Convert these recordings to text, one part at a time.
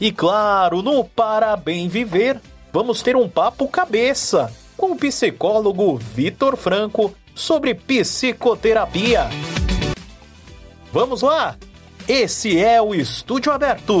E claro, no Para Bem Viver, vamos ter um papo cabeça com o psicólogo Vitor Franco sobre psicoterapia. Vamos lá? Esse é o Estúdio Aberto.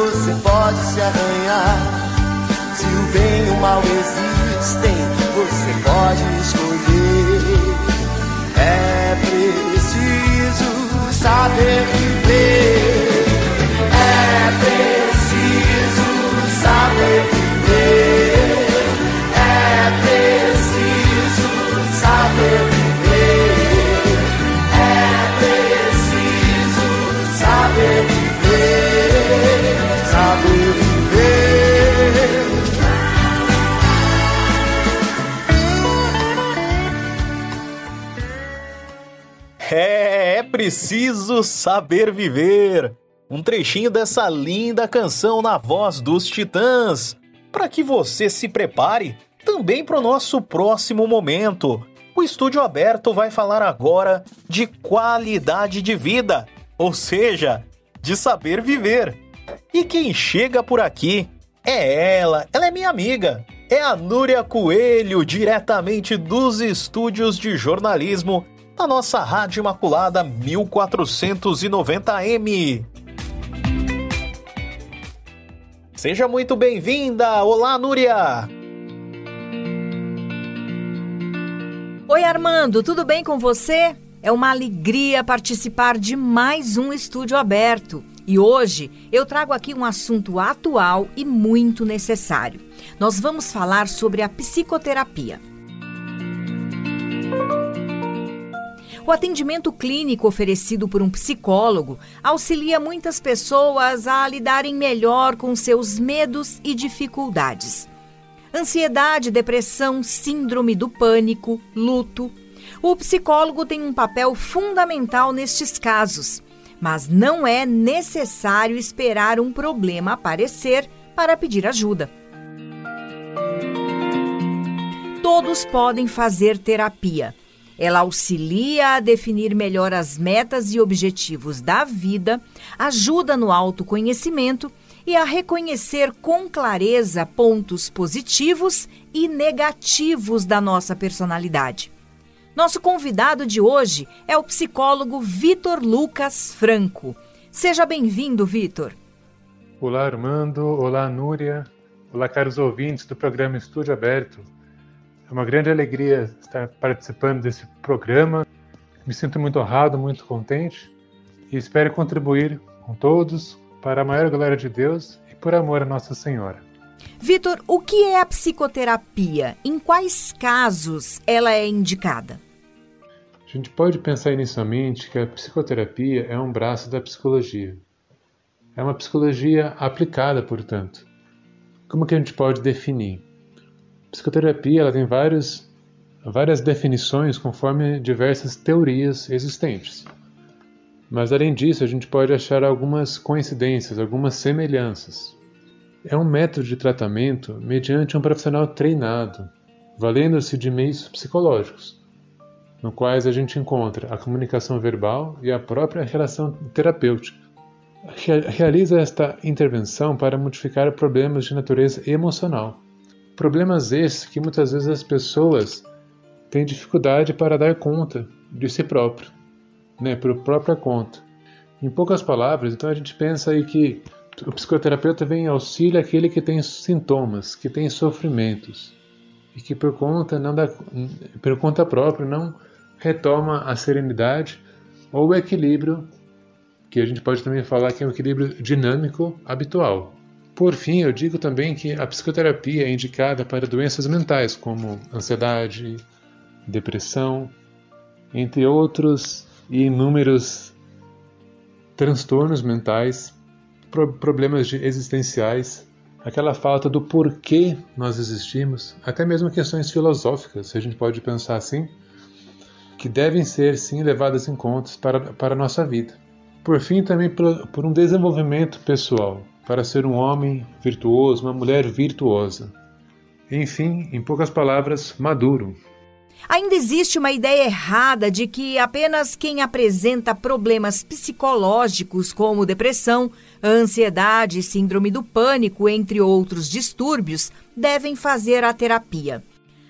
você pode se arranhar. Se o bem e o mal existem, você pode escolher. É preciso saber viver. Preciso Saber Viver. Um trechinho dessa linda canção na voz dos Titãs, para que você se prepare também para o nosso próximo momento. O Estúdio Aberto vai falar agora de qualidade de vida, ou seja, de saber viver. E quem chega por aqui é ela, ela é minha amiga. É a Núria Coelho, diretamente dos estúdios de jornalismo na nossa Rádio Imaculada 1490M. Seja muito bem-vinda! Olá, Núria! Oi, Armando, tudo bem com você? É uma alegria participar de mais um estúdio aberto. E hoje eu trago aqui um assunto atual e muito necessário. Nós vamos falar sobre a psicoterapia. O atendimento clínico oferecido por um psicólogo auxilia muitas pessoas a lidarem melhor com seus medos e dificuldades. Ansiedade, depressão, síndrome do pânico, luto. O psicólogo tem um papel fundamental nestes casos, mas não é necessário esperar um problema aparecer para pedir ajuda. Todos podem fazer terapia ela auxilia a definir melhor as metas e objetivos da vida, ajuda no autoconhecimento e a reconhecer com clareza pontos positivos e negativos da nossa personalidade. Nosso convidado de hoje é o psicólogo Vitor Lucas Franco. Seja bem-vindo, Vitor. Olá, Armando. Olá, Núria. Olá, caros ouvintes do programa Estúdio Aberto. É uma grande alegria estar participando desse programa. Me sinto muito honrado, muito contente e espero contribuir com todos para a maior glória de Deus e por amor a Nossa Senhora. Vitor, o que é a psicoterapia? Em quais casos ela é indicada? A gente pode pensar inicialmente que a psicoterapia é um braço da psicologia. É uma psicologia aplicada, portanto. Como que a gente pode definir? Psicoterapia ela tem vários, várias definições conforme diversas teorias existentes. Mas além disso, a gente pode achar algumas coincidências, algumas semelhanças. É um método de tratamento mediante um profissional treinado, valendo-se de meios psicológicos, no quais a gente encontra a comunicação verbal e a própria relação terapêutica. Realiza esta intervenção para modificar problemas de natureza emocional Problemas esses que muitas vezes as pessoas têm dificuldade para dar conta de si próprio, né, por própria conta. Em poucas palavras, então a gente pensa aí que o psicoterapeuta vem em auxílio que tem sintomas, que tem sofrimentos e que por conta não dá, por conta própria não retoma a serenidade ou o equilíbrio, que a gente pode também falar que é um equilíbrio dinâmico habitual. Por fim, eu digo também que a psicoterapia é indicada para doenças mentais como ansiedade, depressão, entre outros e inúmeros transtornos mentais, problemas existenciais, aquela falta do porquê nós existimos, até mesmo questões filosóficas, se a gente pode pensar assim, que devem ser sim levadas em conta para, para a nossa vida. Por fim, também por, por um desenvolvimento pessoal, para ser um homem virtuoso, uma mulher virtuosa. Enfim, em poucas palavras, maduro. Ainda existe uma ideia errada de que apenas quem apresenta problemas psicológicos como depressão, ansiedade, síndrome do pânico, entre outros distúrbios, devem fazer a terapia.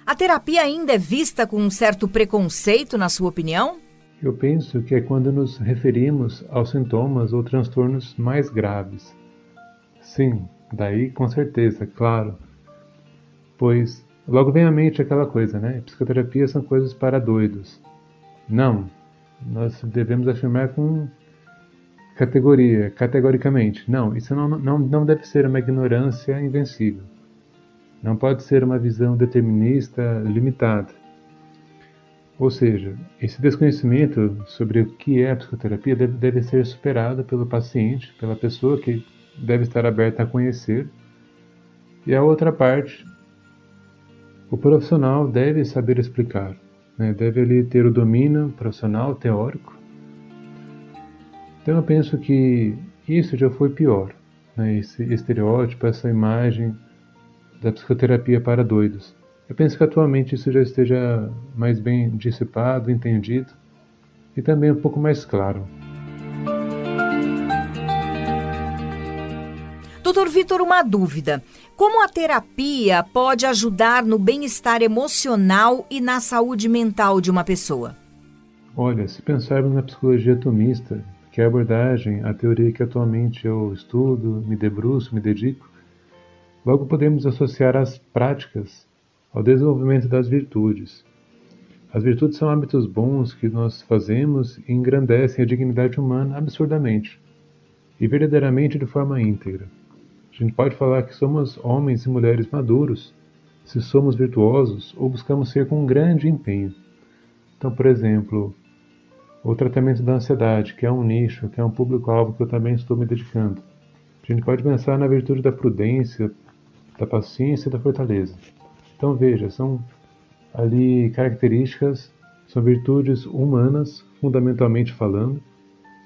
A terapia ainda é vista com um certo preconceito, na sua opinião? Eu penso que é quando nos referimos aos sintomas ou transtornos mais graves. Sim, daí com certeza, claro. Pois logo vem à mente aquela coisa, né? Psicoterapia são coisas para doidos. Não, nós devemos afirmar com categoria, categoricamente. Não, isso não, não, não deve ser uma ignorância invencível. Não pode ser uma visão determinista limitada. Ou seja, esse desconhecimento sobre o que é a psicoterapia deve, deve ser superado pelo paciente, pela pessoa que deve estar aberta a conhecer. E a outra parte, o profissional deve saber explicar, né? deve ali ter o domínio profissional, teórico. Então eu penso que isso já foi pior, né? esse estereótipo, essa imagem da psicoterapia para doidos. Eu penso que atualmente isso já esteja mais bem dissipado, entendido e também um pouco mais claro. Doutor Vitor, uma dúvida. Como a terapia pode ajudar no bem-estar emocional e na saúde mental de uma pessoa? Olha, se pensarmos na psicologia atomista, que é a abordagem, a teoria que atualmente eu estudo, me debruço, me dedico, Logo podemos associar as práticas ao desenvolvimento das virtudes. As virtudes são hábitos bons que nós fazemos e engrandecem a dignidade humana absurdamente e verdadeiramente de forma íntegra. A gente pode falar que somos homens e mulheres maduros se somos virtuosos ou buscamos ser com um grande empenho. Então, por exemplo, o tratamento da ansiedade, que é um nicho, que é um público-alvo que eu também estou me dedicando. A gente pode pensar na virtude da prudência, da paciência e da fortaleza. Então veja, são ali características, são virtudes humanas, fundamentalmente falando,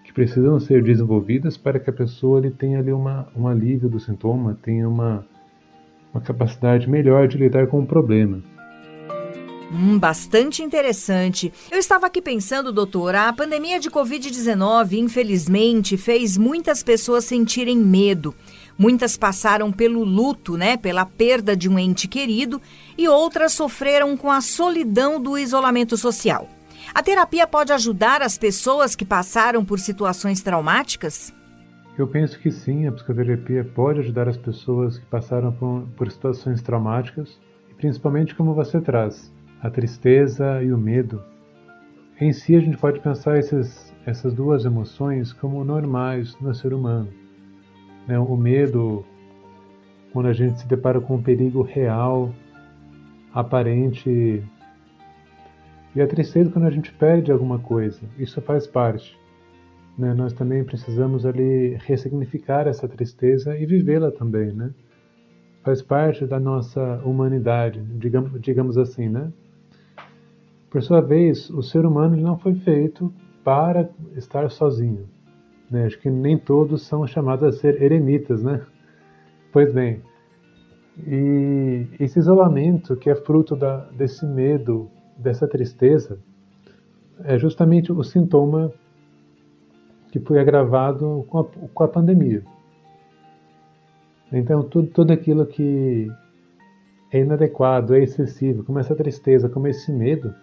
que precisam ser desenvolvidas para que a pessoa ali tenha ali uma, um alívio do sintoma, tenha uma, uma capacidade melhor de lidar com o problema. Hum, bastante interessante. Eu estava aqui pensando, doutor, a pandemia de Covid-19, infelizmente, fez muitas pessoas sentirem medo. Muitas passaram pelo luto, né, pela perda de um ente querido, e outras sofreram com a solidão do isolamento social. A terapia pode ajudar as pessoas que passaram por situações traumáticas? Eu penso que sim, a psicoterapia pode ajudar as pessoas que passaram por, por situações traumáticas, principalmente como você traz, a tristeza e o medo. Em si, a gente pode pensar esses, essas duas emoções como normais no ser humano né, o medo, quando a gente se depara com um perigo real, aparente, e a tristeza quando a gente perde alguma coisa. Isso faz parte. Né? Nós também precisamos ali ressignificar essa tristeza e vivê-la também, né? Faz parte da nossa humanidade, digamos, digamos assim, né? Por sua vez, o ser humano não foi feito para estar sozinho. Né? Acho que nem todos são chamados a ser eremitas, né? Pois bem, e esse isolamento que é fruto da, desse medo, dessa tristeza, é justamente o sintoma que foi agravado com a, com a pandemia. Então, tudo, tudo aquilo que é inadequado, é excessivo, como essa tristeza, como esse medo,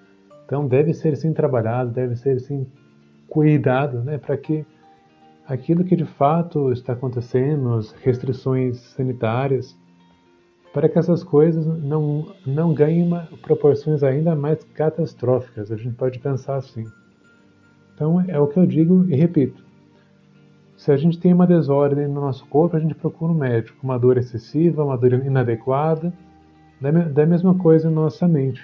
então deve ser sim trabalhado, deve ser sim cuidado, né, para que aquilo que de fato está acontecendo, as restrições sanitárias, para que essas coisas não, não ganhem proporções ainda mais catastróficas. A gente pode pensar assim. Então, é o que eu digo e repito. Se a gente tem uma desordem no nosso corpo, a gente procura um médico. Uma dor excessiva, uma dor inadequada. Da mesma coisa em nossa mente.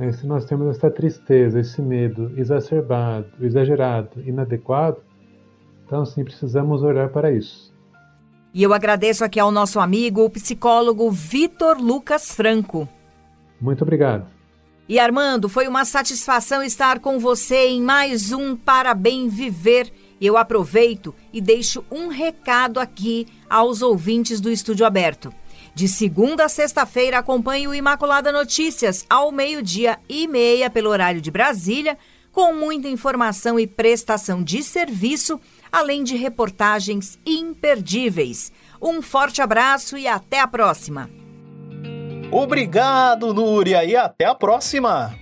Né? Se nós temos essa tristeza, esse medo exacerbado, exagerado, inadequado, então sim precisamos olhar para isso. E eu agradeço aqui ao nosso amigo, o psicólogo Vitor Lucas Franco. Muito obrigado. E Armando, foi uma satisfação estar com você em mais um Parabéns Viver. Eu aproveito e deixo um recado aqui aos ouvintes do Estúdio Aberto. De segunda a sexta-feira, acompanhe o Imaculada Notícias ao meio-dia e meia pelo horário de Brasília, com muita informação e prestação de serviço, além de reportagens imperdíveis. Um forte abraço e até a próxima. Obrigado, Núria, e até a próxima!